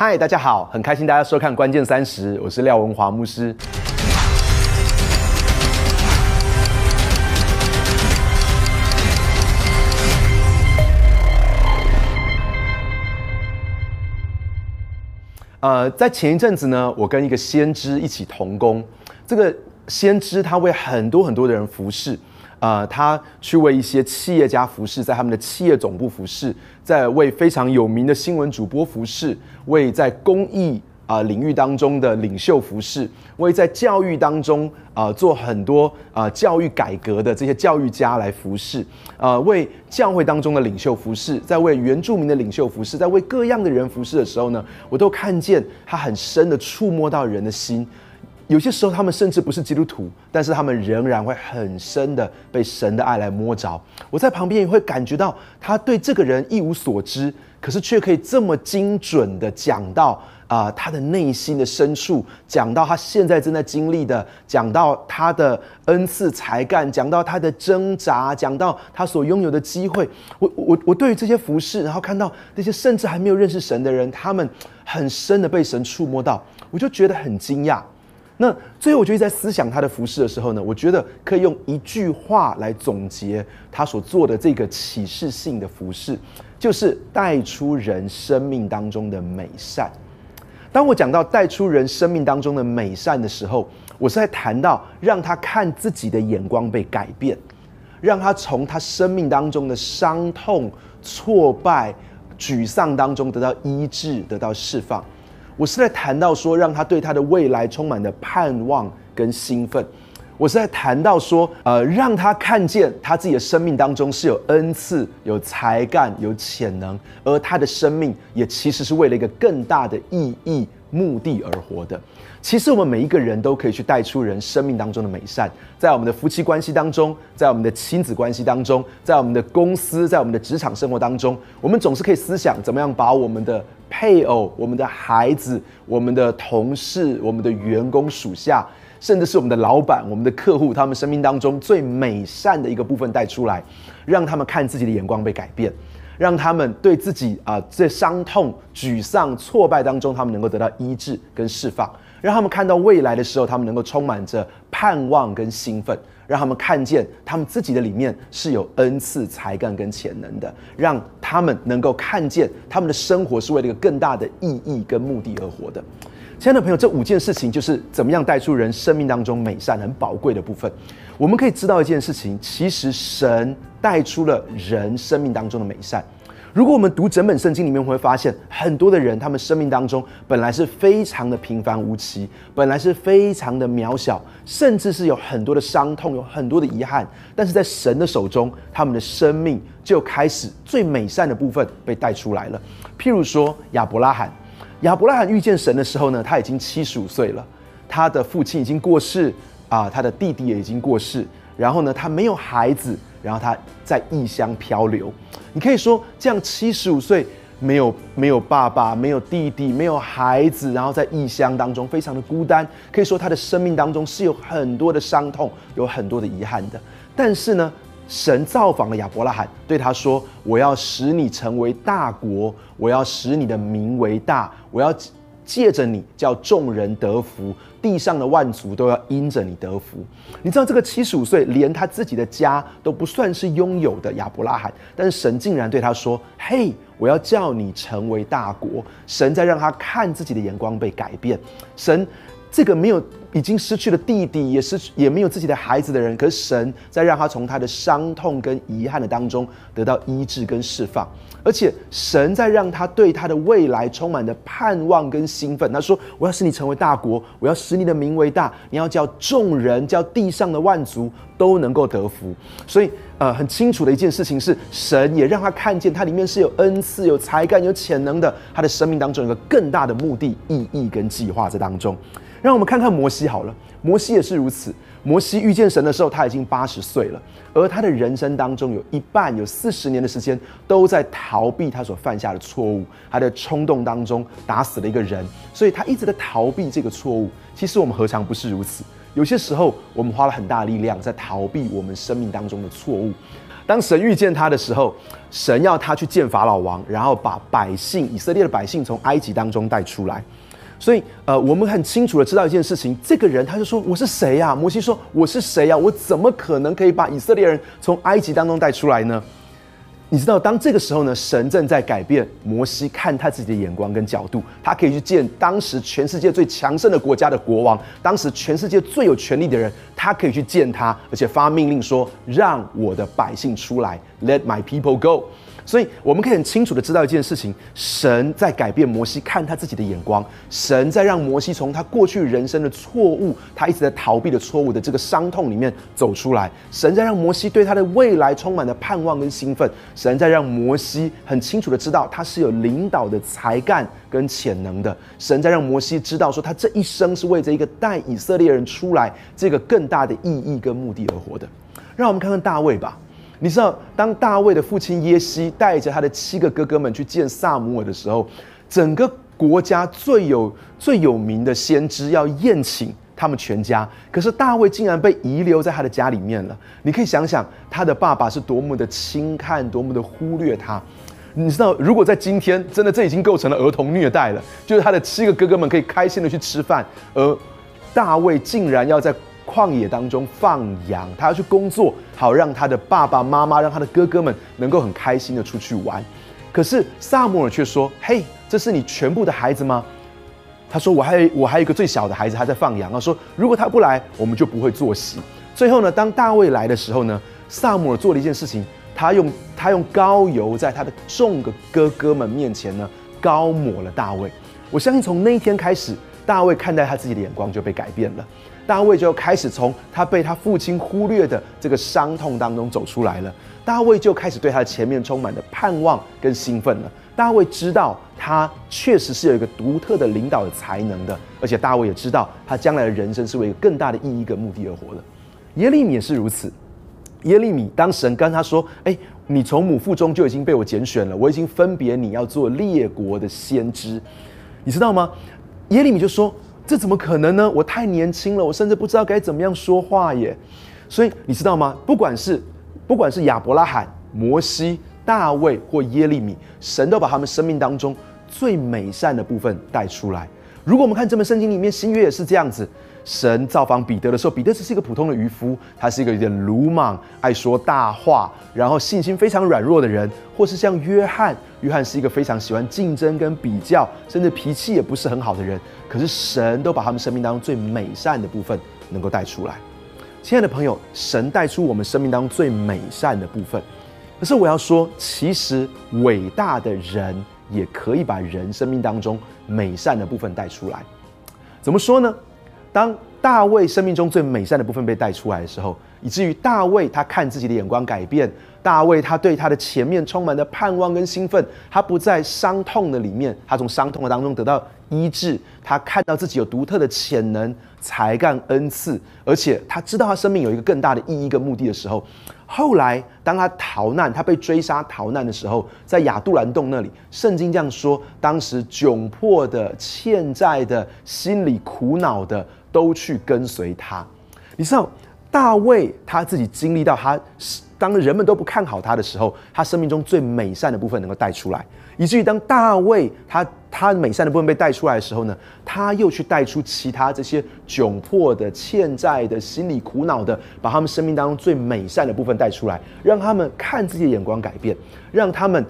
嗨，大家好，很开心大家收看《关键三十》，我是廖文华牧师。呃，在前一阵子呢，我跟一个先知一起同工。这个先知他为很多很多的人服侍，呃，他去为一些企业家服侍，在他们的企业总部服侍，在为非常有名的新闻主播服侍，为在公益。啊，领域当中的领袖服饰，为在教育当中啊做很多啊教育改革的这些教育家来服侍，呃，为教会当中的领袖服侍，在为原住民的领袖服侍，在为各样的人服侍的时候呢，我都看见他很深的触摸到人的心。有些时候，他们甚至不是基督徒，但是他们仍然会很深的被神的爱来摸着。我在旁边也会感觉到他对这个人一无所知，可是却可以这么精准的讲到。啊，他的内心的深处，讲到他现在正在经历的，讲到他的恩赐才干，讲到他的挣扎，讲到他所拥有的机会。我我我对于这些服饰，然后看到那些甚至还没有认识神的人，他们很深的被神触摸到，我就觉得很惊讶。那最后，我就在思想他的服饰的时候呢，我觉得可以用一句话来总结他所做的这个启示性的服饰，就是带出人生命当中的美善。当我讲到带出人生命当中的美善的时候，我是在谈到让他看自己的眼光被改变，让他从他生命当中的伤痛、挫败、沮丧当中得到医治、得到释放。我是在谈到说，让他对他的未来充满了盼望跟兴奋。我是在谈到说，呃，让他看见他自己的生命当中是有恩赐、有才干、有潜能，而他的生命也其实是为了一个更大的意义、目的而活的。其实我们每一个人都可以去带出人生命当中的美善，在我们的夫妻关系当中，在我们的亲子关系当中，在我们的公司、在我们的职场生活当中，我们总是可以思想怎么样把我们的配偶、我们的孩子、我们的同事、我们的员工属下。甚至是我们的老板、我们的客户，他们生命当中最美善的一个部分带出来，让他们看自己的眼光被改变，让他们对自己啊在伤痛、沮丧、挫败当中，他们能够得到医治跟释放，让他们看到未来的时候，他们能够充满着盼望跟兴奋，让他们看见他们自己的里面是有恩赐、才干跟潜能的，让他们能够看见他们的生活是为了一个更大的意义跟目的而活的。亲爱的朋友，这五件事情就是怎么样带出人生命当中美善很宝贵的部分。我们可以知道一件事情，其实神带出了人生命当中的美善。如果我们读整本圣经里面，会发现很多的人，他们生命当中本来是非常的平凡无奇，本来是非常的渺小，甚至是有很多的伤痛，有很多的遗憾。但是在神的手中，他们的生命就开始最美善的部分被带出来了。譬如说亚伯拉罕。亚伯拉罕遇见神的时候呢，他已经七十五岁了，他的父亲已经过世啊，他的弟弟也已经过世，然后呢，他没有孩子，然后他在异乡漂流。你可以说，这样七十五岁没有没有爸爸，没有弟弟，没有孩子，然后在异乡当中非常的孤单，可以说他的生命当中是有很多的伤痛，有很多的遗憾的。但是呢，神造访了亚伯拉罕，对他说：“我要使你成为大国，我要使你的名为大，我要借着你叫众人得福，地上的万族都要因着你得福。”你知道这个七十五岁连他自己的家都不算是拥有的亚伯拉罕，但是神竟然对他说：“嘿，我要叫你成为大国。”神在让他看自己的眼光被改变。神。这个没有已经失去了弟弟，也失去也没有自己的孩子的人，可是神在让他从他的伤痛跟遗憾的当中得到医治跟释放，而且神在让他对他的未来充满的盼望跟兴奋。他说：“我要使你成为大国，我要使你的名为大，你要叫众人，叫地上的万族都能够得福。”所以，呃，很清楚的一件事情是，神也让他看见他里面是有恩赐、有才干、有潜能的，他的生命当中有个更大的目的、意义跟计划在当中。让我们看看摩西好了，摩西也是如此。摩西遇见神的时候，他已经八十岁了，而他的人生当中有一半有四十年的时间都在逃避他所犯下的错误，他的冲动当中打死了一个人，所以他一直在逃避这个错误。其实我们何尝不是如此？有些时候我们花了很大力量在逃避我们生命当中的错误。当神遇见他的时候，神要他去见法老王，然后把百姓以色列的百姓从埃及当中带出来。所以，呃，我们很清楚的知道一件事情，这个人他就说：“我是谁呀？”摩西说：“我是谁呀？我怎么可能可以把以色列人从埃及当中带出来呢？”你知道，当这个时候呢，神正在改变摩西看他自己的眼光跟角度，他可以去见当时全世界最强盛的国家的国王，当时全世界最有权力的人，他可以去见他，而且发命令说：“让我的百姓出来，Let my people go。”所以我们可以很清楚的知道一件事情：神在改变摩西看他自己的眼光，神在让摩西从他过去人生的错误，他一直在逃避的错误的这个伤痛里面走出来。神在让摩西对他的未来充满了盼望跟兴奋。神在让摩西很清楚的知道他是有领导的才干跟潜能的。神在让摩西知道说他这一生是为着一个带以色列人出来这个更大的意义跟目的而活的。让我们看看大卫吧。你知道，当大卫的父亲耶西带着他的七个哥哥们去见萨姆尔的时候，整个国家最有最有名的先知要宴请他们全家，可是大卫竟然被遗留在他的家里面了。你可以想想，他的爸爸是多么的轻看，多么的忽略他。你知道，如果在今天，真的这已经构成了儿童虐待了，就是他的七个哥哥们可以开心的去吃饭，而大卫竟然要在。旷野当中放羊，他要去工作，好让他的爸爸妈妈、让他的哥哥们能够很开心的出去玩。可是萨摩尔却说：“嘿，这是你全部的孩子吗？”他说：“我还有我还有一个最小的孩子，他在放羊。”他说：“如果他不来，我们就不会坐席。”最后呢，当大卫来的时候呢，萨摩尔做了一件事情，他用他用膏油在他的众个哥哥们面前呢，膏抹了大卫。我相信从那一天开始，大卫看待他自己的眼光就被改变了。大卫就开始从他被他父亲忽略的这个伤痛当中走出来了。大卫就开始对他的前面充满了盼望跟兴奋了。大卫知道他确实是有一个独特的领导的才能的，而且大卫也知道他将来的人生是为一个更大的意义跟目的而活的。耶利米也是如此。耶利米当神跟他说：“哎，你从母腹中就已经被我拣选了，我已经分别你要做列国的先知，你知道吗？”耶利米就说。这怎么可能呢？我太年轻了，我甚至不知道该怎么样说话耶。所以你知道吗？不管是不管是亚伯拉罕、摩西、大卫或耶利米，神都把他们生命当中最美善的部分带出来。如果我们看这本圣经里面，新约也是这样子。神造访彼得的时候，彼得只是一个普通的渔夫，他是一个有点鲁莽、爱说大话，然后信心非常软弱的人；或是像约翰，约翰是一个非常喜欢竞争跟比较，甚至脾气也不是很好的人。可是神都把他们生命当中最美善的部分能够带出来。亲爱的朋友，神带出我们生命当中最美善的部分。可是我要说，其实伟大的人也可以把人生命当中美善的部分带出来。怎么说呢？当大卫生命中最美善的部分被带出来的时候，以至于大卫他看自己的眼光改变，大卫他对他的前面充满了盼望跟兴奋，他不在伤痛的里面，他从伤痛的当中得到医治，他看到自己有独特的潜能、才干、恩赐，而且他知道他生命有一个更大的意义跟目的的时候。后来，当他逃难，他被追杀逃难的时候，在亚杜兰洞那里，圣经这样说：当时窘迫的、欠债的、心里苦恼的，都去跟随他。你知道，大卫他自己经历到，他当人们都不看好他的时候，他生命中最美善的部分能够带出来。以至于当大卫他他美善的部分被带出来的时候呢，他又去带出其他这些窘迫的、欠债的、心里苦恼的，把他们生命当中最美善的部分带出来，让他们看自己的眼光改变，让他们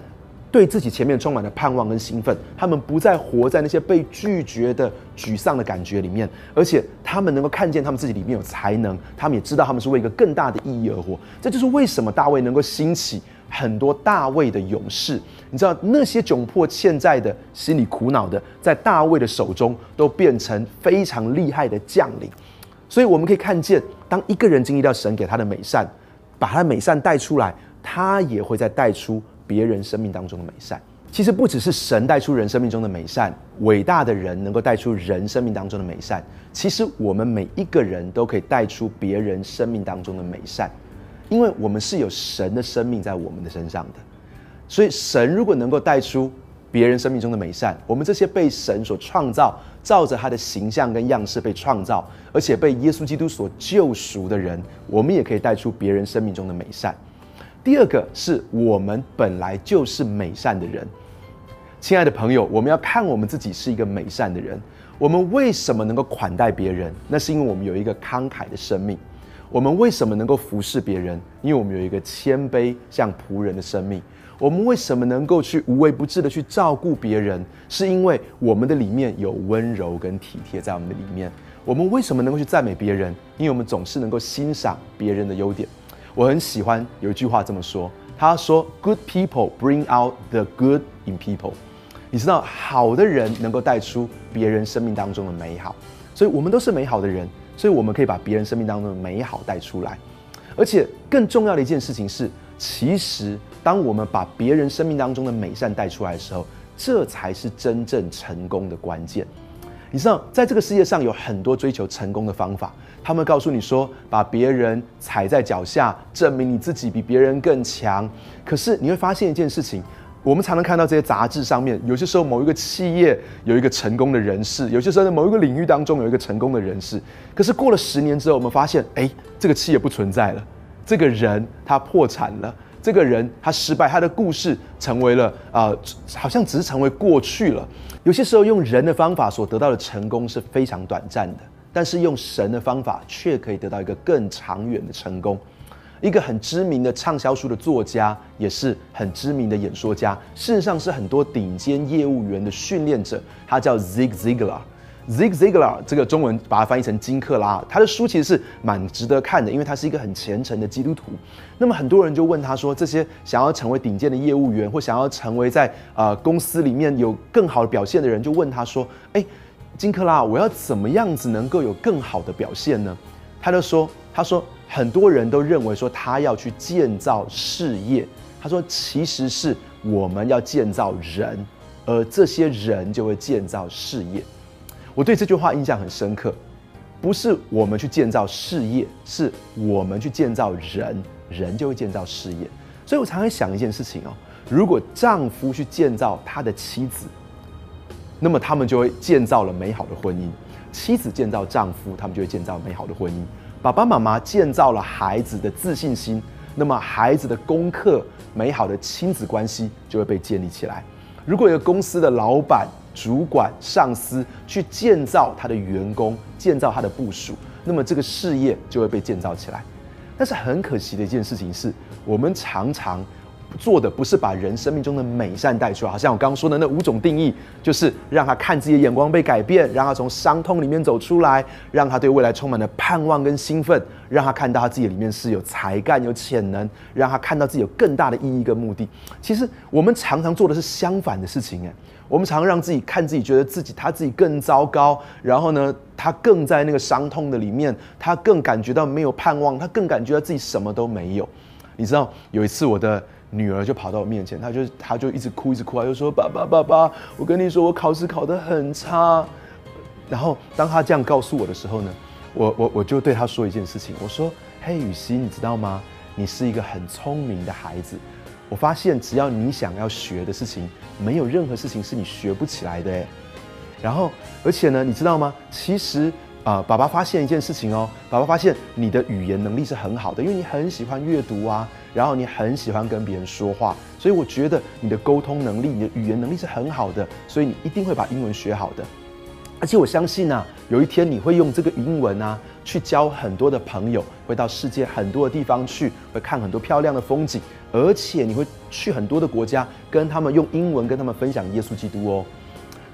对自己前面充满了盼望跟兴奋，他们不再活在那些被拒绝的沮丧的感觉里面，而且他们能够看见他们自己里面有才能，他们也知道他们是为一个更大的意义而活。这就是为什么大卫能够兴起。很多大卫的勇士，你知道那些窘迫欠债的、心里苦恼的，在大卫的手中都变成非常厉害的将领。所以我们可以看见，当一个人经历到神给他的美善，把他的美善带出来，他也会再带出别人生命当中的美善。其实不只是神带出人生命中的美善，伟大的人能够带出人生命当中的美善。其实我们每一个人都可以带出别人生命当中的美善。因为我们是有神的生命在我们的身上的，所以神如果能够带出别人生命中的美善，我们这些被神所创造、照着他的形象跟样式被创造，而且被耶稣基督所救赎的人，我们也可以带出别人生命中的美善。第二个是我们本来就是美善的人。亲爱的朋友，我们要看我们自己是一个美善的人。我们为什么能够款待别人？那是因为我们有一个慷慨的生命。我们为什么能够服侍别人？因为我们有一个谦卑像仆人的生命。我们为什么能够去无微不至的去照顾别人？是因为我们的里面有温柔跟体贴在我们的里面。我们为什么能够去赞美别人？因为我们总是能够欣赏别人的优点。我很喜欢有一句话这么说，他说：“Good people bring out the good in people。”你知道，好的人能够带出别人生命当中的美好，所以我们都是美好的人，所以我们可以把别人生命当中的美好带出来。而且更重要的一件事情是，其实当我们把别人生命当中的美善带出来的时候，这才是真正成功的关键。你知道，在这个世界上有很多追求成功的方法，他们告诉你说，把别人踩在脚下，证明你自己比别人更强。可是你会发现一件事情。我们常常看到这些杂志上面，有些时候某一个企业有一个成功的人士，有些时候在某一个领域当中有一个成功的人士。可是过了十年之后，我们发现，哎，这个企业不存在了，这个人他破产了，这个人他失败，他的故事成为了啊，好像只是成为过去了。有些时候用人的方法所得到的成功是非常短暂的，但是用神的方法却可以得到一个更长远的成功。一个很知名的畅销书的作家，也是很知名的演说家，事实上是很多顶尖业务员的训练者。他叫 Zig Ziglar。Zig Ziglar 这个中文把它翻译成金克拉。他的书其实是蛮值得看的，因为他是一个很虔诚的基督徒。那么很多人就问他说：这些想要成为顶尖的业务员，或想要成为在呃公司里面有更好的表现的人，就问他说：哎，金克拉，我要怎么样子能够有更好的表现呢？他就说：他说。很多人都认为说他要去建造事业，他说其实是我们要建造人，而这些人就会建造事业。我对这句话印象很深刻，不是我们去建造事业，是我们去建造人，人就会建造事业。所以我常常想一件事情哦，如果丈夫去建造他的妻子，那么他们就会建造了美好的婚姻；妻子建造丈夫，他们就会建造美好的婚姻。爸爸妈妈建造了孩子的自信心，那么孩子的功课、美好的亲子关系就会被建立起来。如果一个公司的老板、主管、上司去建造他的员工、建造他的部署，那么这个事业就会被建造起来。但是很可惜的一件事情是，我们常常。做的不是把人生命中的美善带出来，好像我刚刚说的那五种定义，就是让他看自己的眼光被改变，让他从伤痛里面走出来，让他对未来充满了盼望跟兴奋，让他看到他自己里面是有才干、有潜能，让他看到自己有更大的意义跟目的。其实我们常常做的是相反的事情，哎，我们常常让自己看自己，觉得自己他自己更糟糕，然后呢，他更在那个伤痛的里面，他更感觉到没有盼望，他更感觉到自己什么都没有。你知道有一次我的。女儿就跑到我面前，她就她就一直哭，一直哭，她就说：“爸爸，爸爸，我跟你说，我考试考得很差。”然后当她这样告诉我的时候呢，我我我就对她说一件事情，我说：“嘿，雨熙，你知道吗？你是一个很聪明的孩子。我发现只要你想要学的事情，没有任何事情是你学不起来的。诶。然后而且呢，你知道吗？其实。”啊，爸爸发现一件事情哦，爸爸发现你的语言能力是很好的，因为你很喜欢阅读啊，然后你很喜欢跟别人说话，所以我觉得你的沟通能力、你的语言能力是很好的，所以你一定会把英文学好的。而且我相信啊，有一天你会用这个英文啊，去交很多的朋友，会到世界很多的地方去，会看很多漂亮的风景，而且你会去很多的国家，跟他们用英文跟他们分享耶稣基督哦。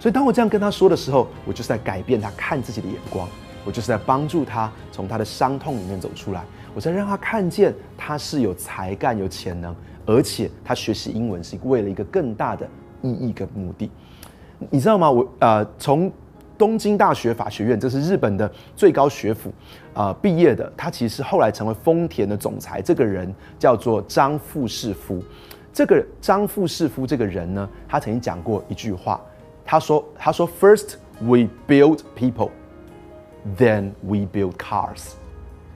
所以当我这样跟他说的时候，我就是在改变他看自己的眼光。我就是在帮助他从他的伤痛里面走出来，我在让他看见他是有才干、有潜能，而且他学习英文是为了一个更大的意义跟目的。你知道吗？我呃从东京大学法学院，这是日本的最高学府啊毕业的，他其实后来成为丰田的总裁。这个人叫做张富士夫。这个张富士夫这个人呢，他曾经讲过一句话，他说：“他说，First we build people。” Then we build cars。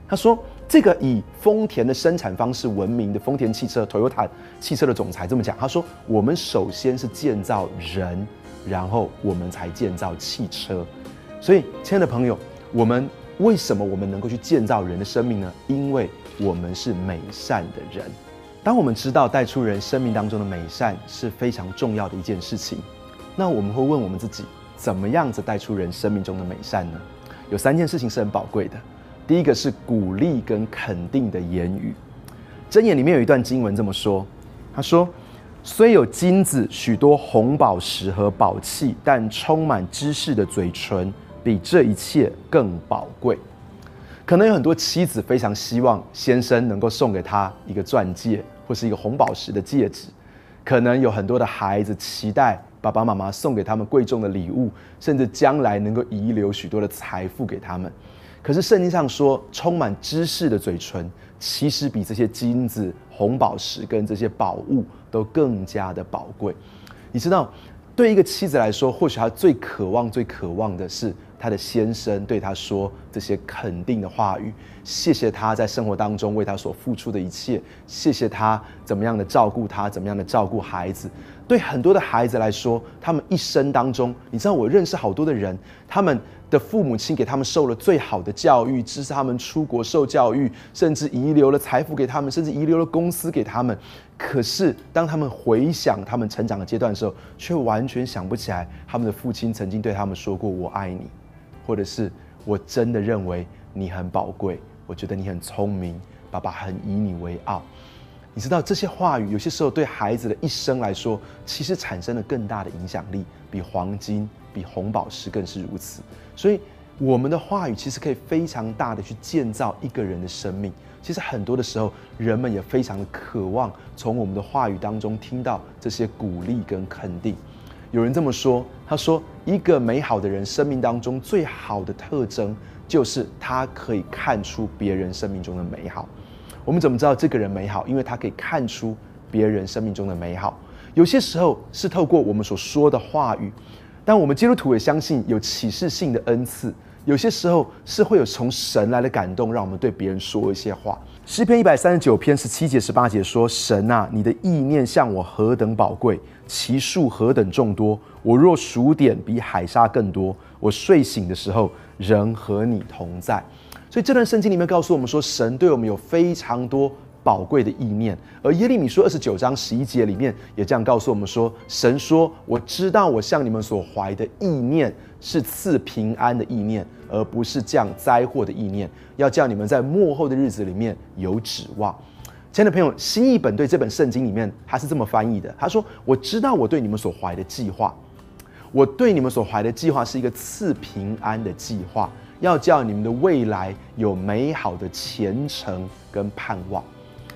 他说：“这个以丰田的生产方式闻名的丰田汽车 （Toyota） 汽车的总裁这么讲。他说：我们首先是建造人，然后我们才建造汽车。所以，亲爱的朋友，我们为什么我们能够去建造人的生命呢？因为我们是美善的人。”当我们知道带出人生命当中的美善是非常重要的一件事情，那我们会问我们自己，怎么样子带出人生命中的美善呢？有三件事情是很宝贵的。第一个是鼓励跟肯定的言语。箴言里面有一段经文这么说：他说，虽有金子、许多红宝石和宝器，但充满知识的嘴唇比这一切更宝贵。可能有很多妻子非常希望先生能够送给她一个钻戒或是一个红宝石的戒指，可能有很多的孩子期待爸爸妈妈送给他们贵重的礼物，甚至将来能够遗留许多的财富给他们。可是圣经上说，充满知识的嘴唇其实比这些金子、红宝石跟这些宝物都更加的宝贵。你知道，对一个妻子来说，或许她最渴望、最渴望的是。她的先生对她说这些肯定的话语，谢谢他在生活当中为他所付出的一切，谢谢他怎么样的照顾他，怎么样的照顾孩子。对很多的孩子来说，他们一生当中，你知道，我认识好多的人，他们的父母亲给他们受了最好的教育，支持他们出国受教育，甚至遗留了财富给他们，甚至遗留了公司给他们。可是，当他们回想他们成长的阶段的时候，却完全想不起来他们的父亲曾经对他们说过“我爱你”。或者是我真的认为你很宝贵，我觉得你很聪明，爸爸很以你为傲。你知道这些话语有些时候对孩子的一生来说，其实产生了更大的影响力，比黄金、比红宝石更是如此。所以我们的话语其实可以非常大的去建造一个人的生命。其实很多的时候，人们也非常的渴望从我们的话语当中听到这些鼓励跟肯定。有人这么说，他说：“一个美好的人生命当中最好的特征，就是他可以看出别人生命中的美好。我们怎么知道这个人美好？因为他可以看出别人生命中的美好。有些时候是透过我们所说的话语，但我们基督徒也相信有启示性的恩赐。有些时候是会有从神来的感动，让我们对别人说一些话。”诗篇一百三十九篇十七节十八节说：“神啊，你的意念向我何等宝贵，其数何等众多。我若数点，比海沙更多。我睡醒的时候，仍和你同在。”所以这段圣经里面告诉我们说，神对我们有非常多宝贵的意念。而耶利米书二十九章十一节里面也这样告诉我们说：“神说，我知道我向你们所怀的意念。”是赐平安的意念，而不是降灾祸的意念。要叫你们在幕后的日子里面有指望。亲爱的朋友，新译本对这本圣经里面，他是这么翻译的：他说，我知道我对你们所怀的计划，我对你们所怀的计划是一个赐平安的计划，要叫你们的未来有美好的前程跟盼望。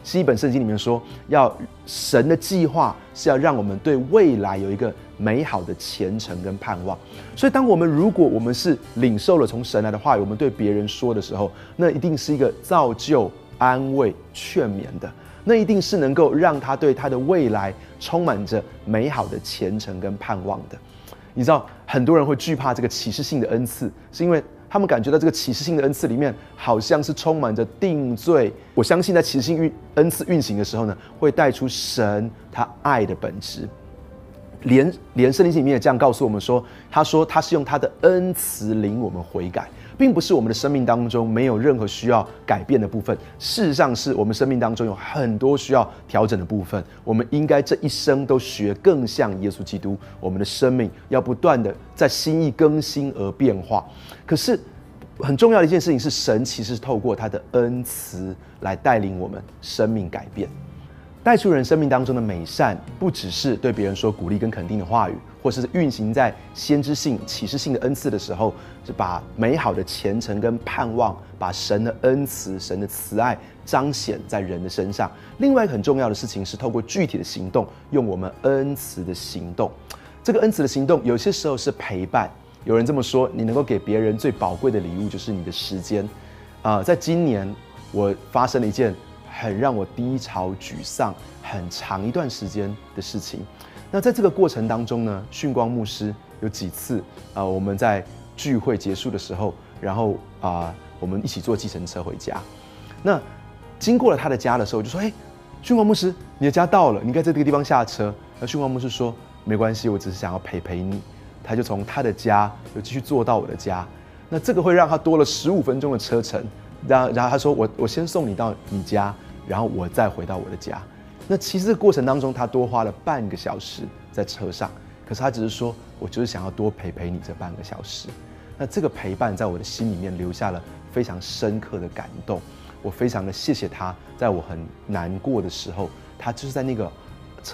新一本圣经里面说，要神的计划是要让我们对未来有一个美好的前程跟盼望。所以，当我们如果我们是领受了从神来的话语，我们对别人说的时候，那一定是一个造就、安慰、劝勉的，那一定是能够让他对他的未来充满着美好的前程跟盼望的。你知道，很多人会惧怕这个启示性的恩赐，是因为。他们感觉到这个启示性的恩赐里面，好像是充满着定罪。我相信在启示性运恩赐运行的时候呢，会带出神他爱的本质。连连圣经里面也这样告诉我们说，他说他是用他的恩慈领我们悔改。并不是我们的生命当中没有任何需要改变的部分，事实上是我们生命当中有很多需要调整的部分。我们应该这一生都学更像耶稣基督，我们的生命要不断的在心意更新而变化。可是很重要的一件事情是，神其实是透过他的恩慈来带领我们生命改变。带出人生命当中的美善，不只是对别人说鼓励跟肯定的话语，或是运行在先知性、启示性的恩赐的时候，是把美好的前程跟盼望，把神的恩慈、神的慈爱彰显在人的身上。另外一个很重要的事情是，透过具体的行动，用我们恩慈的行动。这个恩慈的行动，有些时候是陪伴。有人这么说：，你能够给别人最宝贵的礼物，就是你的时间。啊，在今年，我发生了一件。很让我低潮、沮丧很长一段时间的事情。那在这个过程当中呢，训光牧师有几次啊，我们在聚会结束的时候，然后啊，我们一起坐计程车回家。那经过了他的家的时候，就说：“哎，训光牧师，你的家到了，你该在这个地方下车。”那训光牧师说：“没关系，我只是想要陪陪你。”他就从他的家又继续坐到我的家。那这个会让他多了十五分钟的车程。然，然后他说：“我我先送你到你家，然后我再回到我的家。”那其实这个过程当中，他多花了半个小时在车上，可是他只是说，我就是想要多陪陪你这半个小时。那这个陪伴在我的心里面留下了非常深刻的感动，我非常的谢谢他，在我很难过的时候，他就是在那个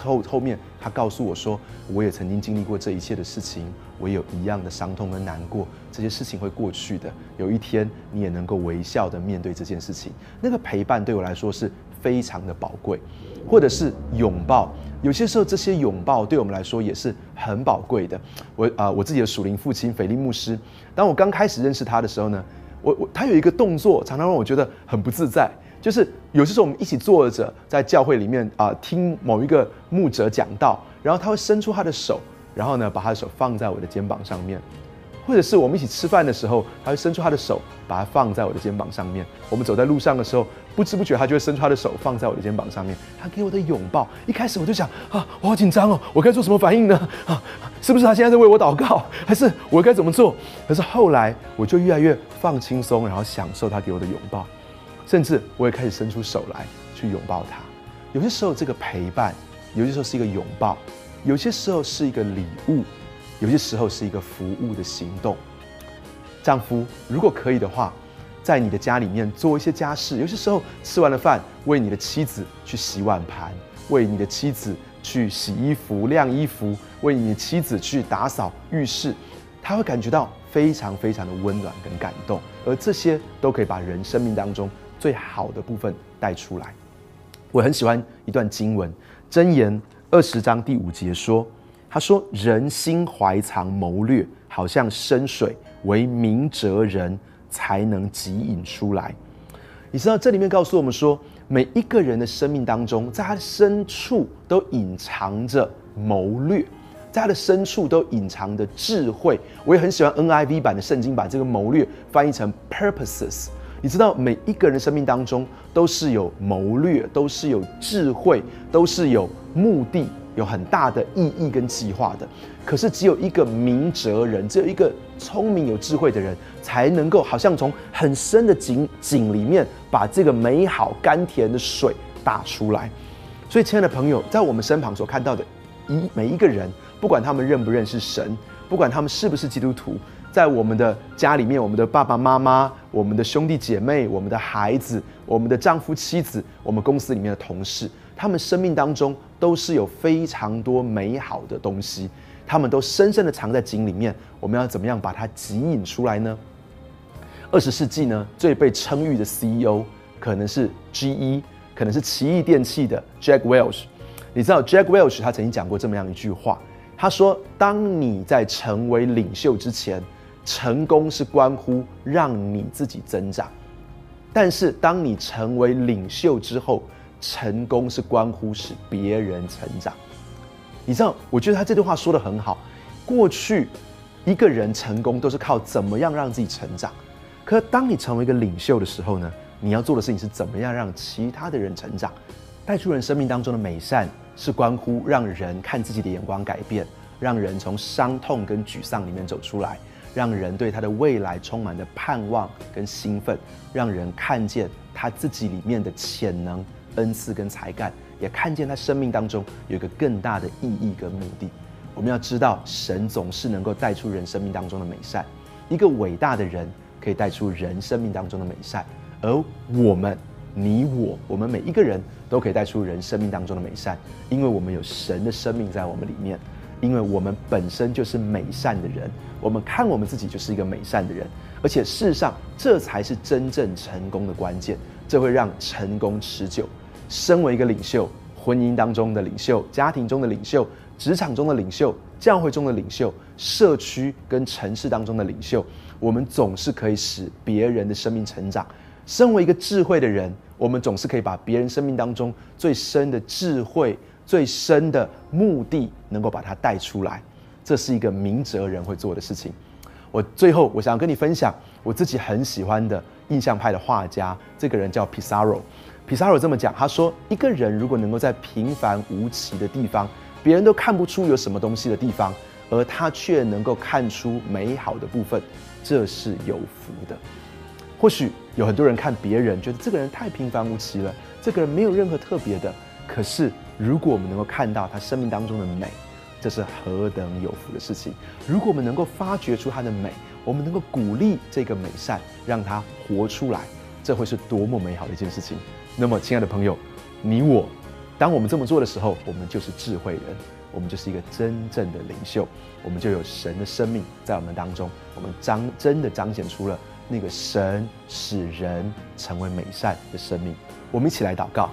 后后面，他告诉我说，我也曾经经历过这一切的事情，我有一样的伤痛跟难过，这些事情会过去的，有一天你也能够微笑的面对这件事情。那个陪伴对我来说是非常的宝贵，或者是拥抱。有些时候，这些拥抱对我们来说也是很宝贵的。我啊，我自己的属灵父亲斐利牧师，当我刚开始认识他的时候呢，我我他有一个动作，常常让我觉得很不自在。就是有些时候我们一起坐着在教会里面啊，听某一个牧者讲道，然后他会伸出他的手，然后呢，把他的手放在我的肩膀上面。或者是我们一起吃饭的时候，他会伸出他的手，把它放在我的肩膀上面。我们走在路上的时候，不知不觉他就会伸出他的手放在我的肩膀上面。他给我的拥抱，一开始我就想啊，我好紧张哦，我该做什么反应呢？啊，是不是他现在在为我祷告，还是我该怎么做？可是后来我就越来越放轻松，然后享受他给我的拥抱，甚至我也开始伸出手来去拥抱他。有些时候这个陪伴，有些时候是一个拥抱，有些时候是一个礼物。有些时候是一个服务的行动。丈夫，如果可以的话，在你的家里面做一些家事。有些时候吃完了饭，为你的妻子去洗碗盘，为你的妻子去洗衣服、晾衣服，为你的妻子去打扫浴室，他会感觉到非常非常的温暖跟感动。而这些都可以把人生命当中最好的部分带出来。我很喜欢一段经文，《箴言》二十章第五节说。他说：“人心怀藏谋略，好像深水，为明哲人才能汲引出来。”你知道这里面告诉我们说，每一个人的生命当中，在他的深处都隐藏着谋略，在他的深处都隐藏着智慧。我也很喜欢 NIV 版的圣经，把这个谋略翻译成 purposes。你知道，每一个人生命当中都是有谋略，都是有智慧，都是有目的。有很大的意义跟计划的，可是只有一个明哲人，只有一个聪明有智慧的人，才能够好像从很深的井井里面把这个美好甘甜的水打出来。所以，亲爱的朋友，在我们身旁所看到的一每一个人，不管他们认不认识神，不管他们是不是基督徒，在我们的家里面，我们的爸爸妈妈、我们的兄弟姐妹、我们的孩子、我们的丈夫妻子、我们公司里面的同事。他们生命当中都是有非常多美好的东西，他们都深深的藏在井里面。我们要怎么样把它汲引出来呢？二十世纪呢，最被称誉的 CEO 可能是 GE，可能是奇异电器的 Jack Welch。你知道 Jack Welch 他曾经讲过这么样一句话，他说：“当你在成为领袖之前，成功是关乎让你自己增长；但是当你成为领袖之后，”成功是关乎使别人成长，你知道？我觉得他这句话说的很好。过去一个人成功都是靠怎么样让自己成长，可当你成为一个领袖的时候呢？你要做的事情是怎么样让其他的人成长，带出人生命当中的美善，是关乎让人看自己的眼光改变，让人从伤痛跟沮丧里面走出来，让人对他的未来充满的盼望跟兴奋，让人看见他自己里面的潜能。恩赐跟才干，也看见他生命当中有一个更大的意义跟目的。我们要知道，神总是能够带出人生命当中的美善。一个伟大的人可以带出人生命当中的美善，而我们，你我，我们每一个人都可以带出人生命当中的美善，因为我们有神的生命在我们里面，因为我们本身就是美善的人。我们看我们自己就是一个美善的人，而且事实上，这才是真正成功的关键。这会让成功持久。身为一个领袖，婚姻当中的领袖，家庭中的领袖，职场中的领袖，教会中的领袖，社区跟城市当中的领袖，我们总是可以使别人的生命成长。身为一个智慧的人，我们总是可以把别人生命当中最深的智慧、最深的目的，能够把它带出来。这是一个明哲人会做的事情。我最后，我想跟你分享我自己很喜欢的印象派的画家，这个人叫 Pissarro。皮萨罗这么讲，他说：“一个人如果能够在平凡无奇的地方，别人都看不出有什么东西的地方，而他却能够看出美好的部分，这是有福的。或许有很多人看别人，觉得这个人太平凡无奇了，这个人没有任何特别的。可是如果我们能够看到他生命当中的美，这是何等有福的事情！如果我们能够发掘出他的美，我们能够鼓励这个美善，让他活出来，这会是多么美好的一件事情！那么，亲爱的朋友，你我，当我们这么做的时候，我们就是智慧人，我们就是一个真正的领袖，我们就有神的生命在我们当中，我们彰真的彰显出了那个神使人成为美善的生命。我们一起来祷告，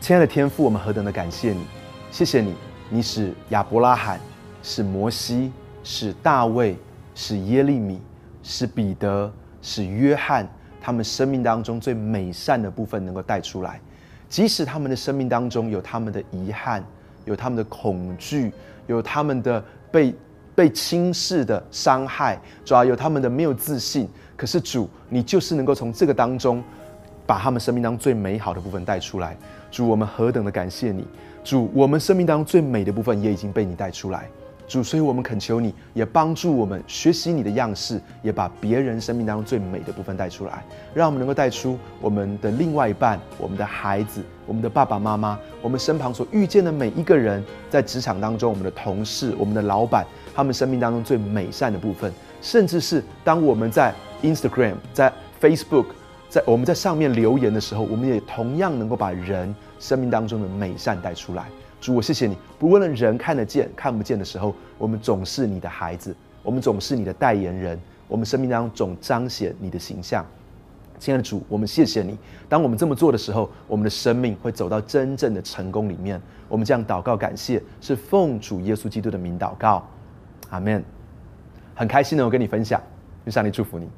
亲爱的天父，我们何等的感谢你，谢谢你，你使亚伯拉罕，使摩西，使大卫，使耶利米，使彼得，使约翰。他们生命当中最美善的部分能够带出来，即使他们的生命当中有他们的遗憾，有他们的恐惧，有他们的被被轻视的伤害，主要有他们的没有自信。可是主，你就是能够从这个当中，把他们生命当中最美好的部分带出来。主，我们何等的感谢你！主，我们生命当中最美的部分也已经被你带出来。主，所以我们恳求你，也帮助我们学习你的样式，也把别人生命当中最美的部分带出来，让我们能够带出我们的另外一半、我们的孩子、我们的爸爸妈妈、我们身旁所遇见的每一个人，在职场当中，我们的同事、我们的老板，他们生命当中最美善的部分，甚至是当我们在 Instagram、在 Facebook、在我们在上面留言的时候，我们也同样能够把人生命当中的美善带出来。主，我谢谢你。不论人看得见、看不见的时候，我们总是你的孩子，我们总是你的代言人，我们生命当中总彰显你的形象。亲爱的主，我们谢谢你。当我们这么做的时候，我们的生命会走到真正的成功里面。我们这样祷告感谢，是奉主耶稣基督的名祷告，阿门。很开心能够跟你分享，愿上帝祝福你。